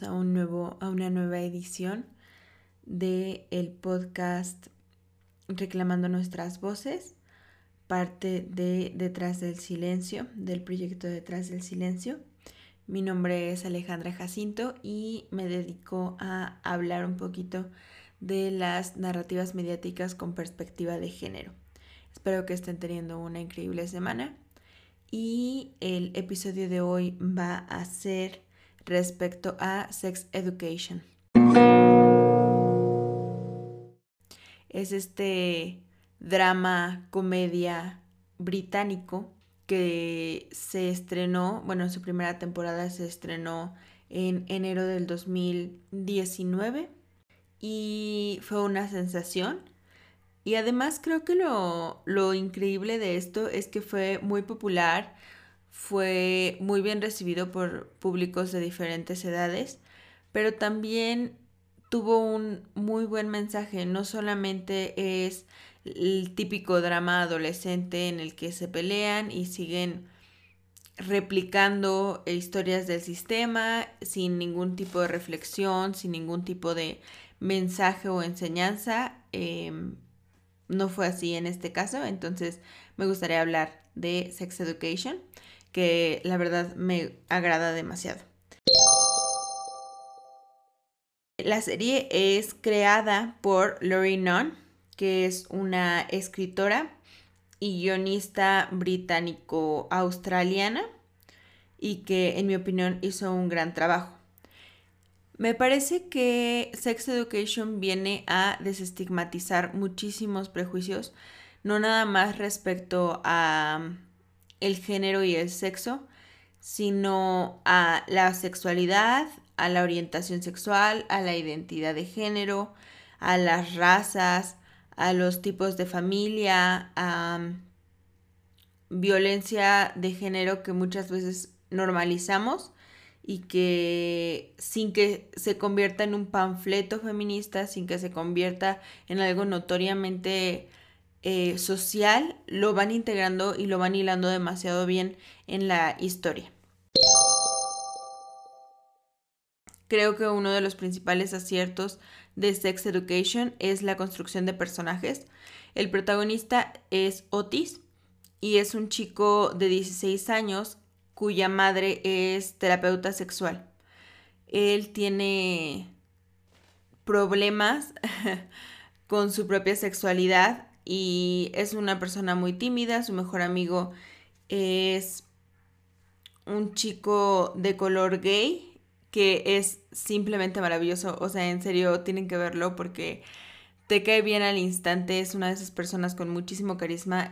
a un nuevo, a una nueva edición de el podcast Reclamando nuestras voces, parte de Detrás del Silencio, del proyecto Detrás del Silencio. Mi nombre es Alejandra Jacinto y me dedico a hablar un poquito de las narrativas mediáticas con perspectiva de género. Espero que estén teniendo una increíble semana y el episodio de hoy va a ser respecto a Sex Education. Es este drama, comedia británico que se estrenó, bueno, su primera temporada se estrenó en enero del 2019 y fue una sensación. Y además creo que lo, lo increíble de esto es que fue muy popular, fue muy bien recibido por públicos de diferentes edades, pero también tuvo un muy buen mensaje. No solamente es el típico drama adolescente en el que se pelean y siguen replicando historias del sistema sin ningún tipo de reflexión, sin ningún tipo de mensaje o enseñanza. Em, no fue así en este caso, entonces me gustaría hablar de Sex Education que la verdad me agrada demasiado. La serie es creada por Lori Nunn, que es una escritora y guionista británico-australiana y que en mi opinión hizo un gran trabajo. Me parece que Sex Education viene a desestigmatizar muchísimos prejuicios, no nada más respecto a el género y el sexo, sino a la sexualidad, a la orientación sexual, a la identidad de género, a las razas, a los tipos de familia, a violencia de género que muchas veces normalizamos y que sin que se convierta en un panfleto feminista, sin que se convierta en algo notoriamente eh, social lo van integrando y lo van hilando demasiado bien en la historia. Creo que uno de los principales aciertos de Sex Education es la construcción de personajes. El protagonista es Otis y es un chico de 16 años cuya madre es terapeuta sexual. Él tiene problemas con su propia sexualidad y es una persona muy tímida, su mejor amigo es un chico de color gay que es simplemente maravilloso, o sea, en serio tienen que verlo porque te cae bien al instante, es una de esas personas con muchísimo carisma,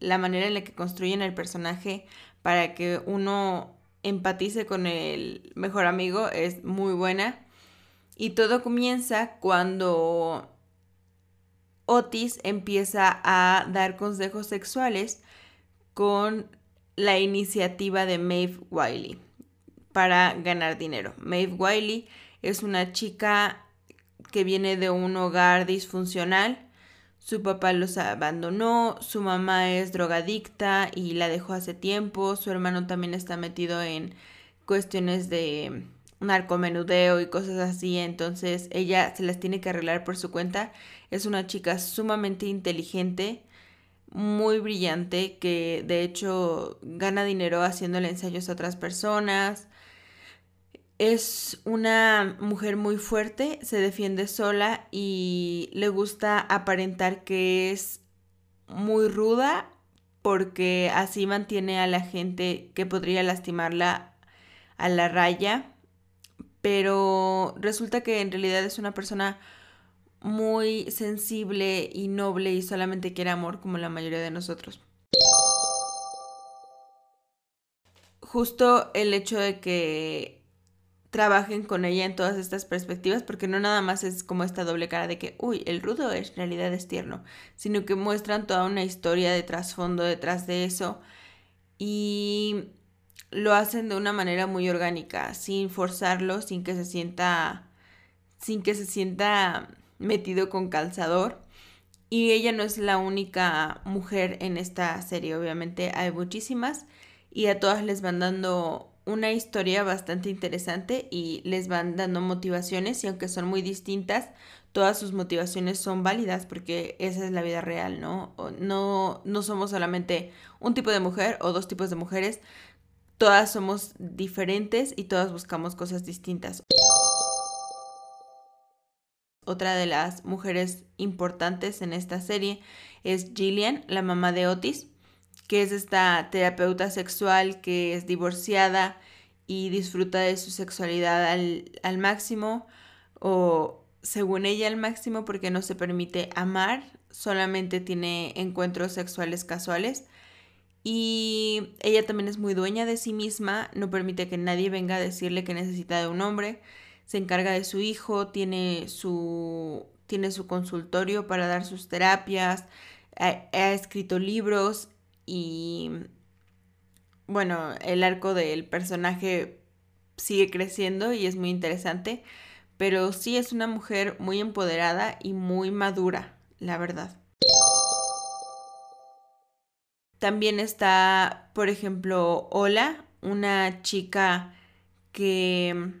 la manera en la que construyen el personaje para que uno empatice con el mejor amigo es muy buena. Y todo comienza cuando Otis empieza a dar consejos sexuales con la iniciativa de Maeve Wiley para ganar dinero. Maeve Wiley es una chica que viene de un hogar disfuncional. Su papá los abandonó, su mamá es drogadicta y la dejó hace tiempo, su hermano también está metido en cuestiones de narcomenudeo y cosas así, entonces ella se las tiene que arreglar por su cuenta. Es una chica sumamente inteligente, muy brillante, que de hecho gana dinero haciéndole ensayos a otras personas. Es una mujer muy fuerte, se defiende sola y le gusta aparentar que es muy ruda porque así mantiene a la gente que podría lastimarla a la raya pero resulta que en realidad es una persona muy sensible y noble y solamente quiere amor como la mayoría de nosotros. Justo el hecho de que trabajen con ella en todas estas perspectivas, porque no nada más es como esta doble cara de que, uy, el rudo es, en realidad es tierno, sino que muestran toda una historia de trasfondo detrás de eso. Y lo hacen de una manera muy orgánica, sin forzarlo, sin que se sienta sin que se sienta metido con calzador. Y ella no es la única mujer en esta serie, obviamente hay muchísimas y a todas les van dando una historia bastante interesante y les van dando motivaciones y aunque son muy distintas, todas sus motivaciones son válidas porque esa es la vida real, ¿no? No, no somos solamente un tipo de mujer o dos tipos de mujeres, todas somos diferentes y todas buscamos cosas distintas. Otra de las mujeres importantes en esta serie es Gillian, la mamá de Otis que es esta terapeuta sexual que es divorciada y disfruta de su sexualidad al, máximo o según ella al máximo porque no se permite amar, solamente tiene encuentros sexuales casuales y ella también es muy dueña de sí misma, no permite que nadie venga a decirle que necesita de un hombre, se encarga de su hijo, tiene su, tiene su consultorio para dar sus terapias, ha escrito libros y bueno, el arco del personaje sigue creciendo y es muy interesante, pero sí es una mujer muy empoderada y muy madura, la verdad. También está, por ejemplo, Ola, una chica que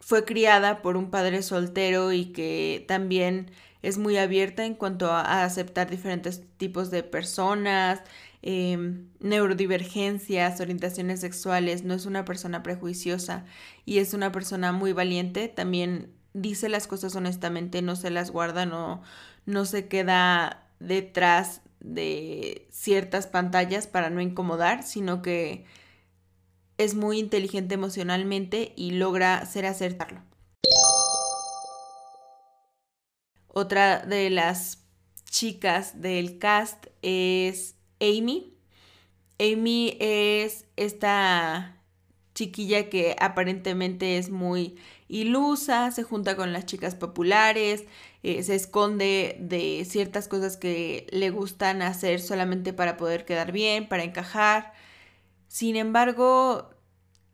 fue criada por un padre soltero y que también es muy abierta en cuanto a, aceptar diferentes tipos de personas, Em, neurodivergencias, orientaciones sexuales, no es una persona prejuiciosa y es una persona muy valiente, también dice las cosas honestamente, no se las guarda, no, no se queda detrás de ciertas pantallas para no incomodar, sino que es muy inteligente emocionalmente y logra ser acertarlo. Otra de las chicas del cast es Amy. Amy es esta chiquilla que aparentemente es muy ilusa, se junta con las chicas populares, eh, se esconde de ciertas cosas que le gustan hacer solamente para poder quedar bien, para encajar. Sin embargo,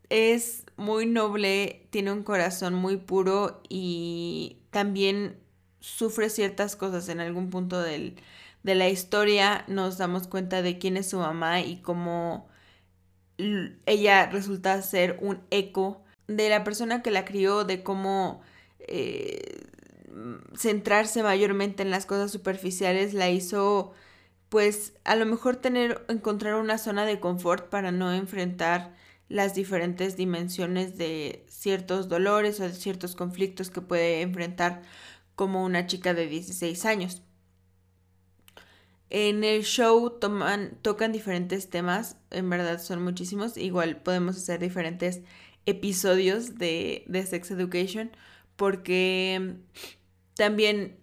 es muy noble, tiene un corazón muy puro y también sufre ciertas cosas en algún punto de la historia nos damos cuenta de quién es su mamá y cómo ella resulta ser un eco de la persona que la crió, de cómo eh, centrarse mayormente en las cosas superficiales la hizo pues a lo mejor tener encontrar una zona de confort para no enfrentar las diferentes dimensiones de ciertos dolores o de ciertos conflictos que puede enfrentar como una chica de 16 años. En el show toman, tocan diferentes temas, en verdad son muchísimos. Igual podemos hacer diferentes episodios de, de Sex Education porque también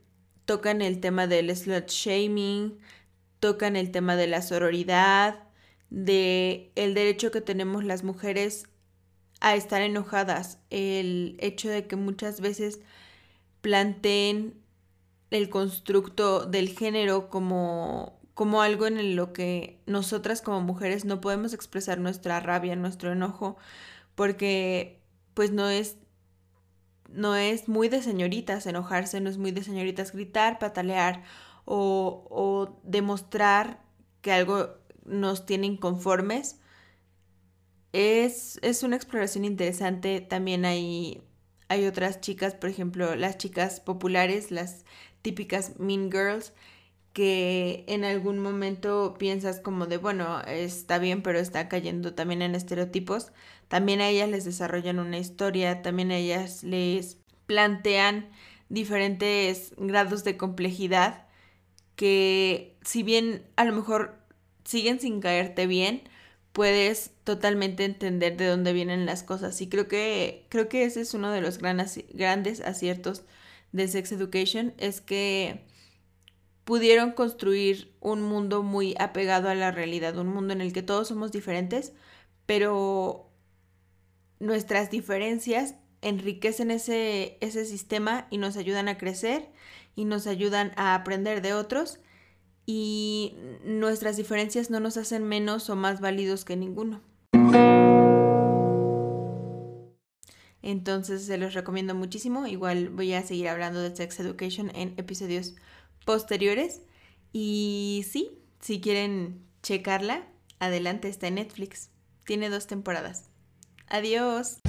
tocan el tema del slut shaming, tocan el tema de la sororidad, de el derecho que tenemos las mujeres a estar enojadas, el hecho de que muchas veces planteen el constructo del género como, como algo en lo que nosotras como mujeres no podemos expresar nuestra rabia, nuestro enojo, porque pues no es no es muy de señoritas enojarse, no es muy de señoritas gritar, patalear o, o demostrar que algo nos tiene inconformes. Es, es una exploración interesante. También hay, hay otras chicas, por ejemplo, las chicas populares, las típicas Mean Girls que en algún momento piensas como de, bueno, está bien, pero está cayendo también en estereotipos. También a ellas les desarrollan una historia, también a ellas les plantean diferentes grados de complejidad que si bien a lo mejor siguen sin caerte bien, puedes totalmente entender de dónde vienen las cosas. Y creo que, creo que ese es uno de los grandes aciertos de Sex Education es que pudieron construir un mundo muy apegado a la realidad, un mundo en el que todos somos diferentes, pero nuestras diferencias enriquecen ese, ese sistema y nos ayudan a crecer y nos ayudan a aprender de otros y nuestras diferencias no nos hacen menos o más válidos que ninguno. Entonces se los recomiendo muchísimo. Igual voy a seguir hablando de Sex Education en episodios posteriores. Y sí, si quieren checarla, adelante está en Netflix. Tiene dos temporadas. Adiós.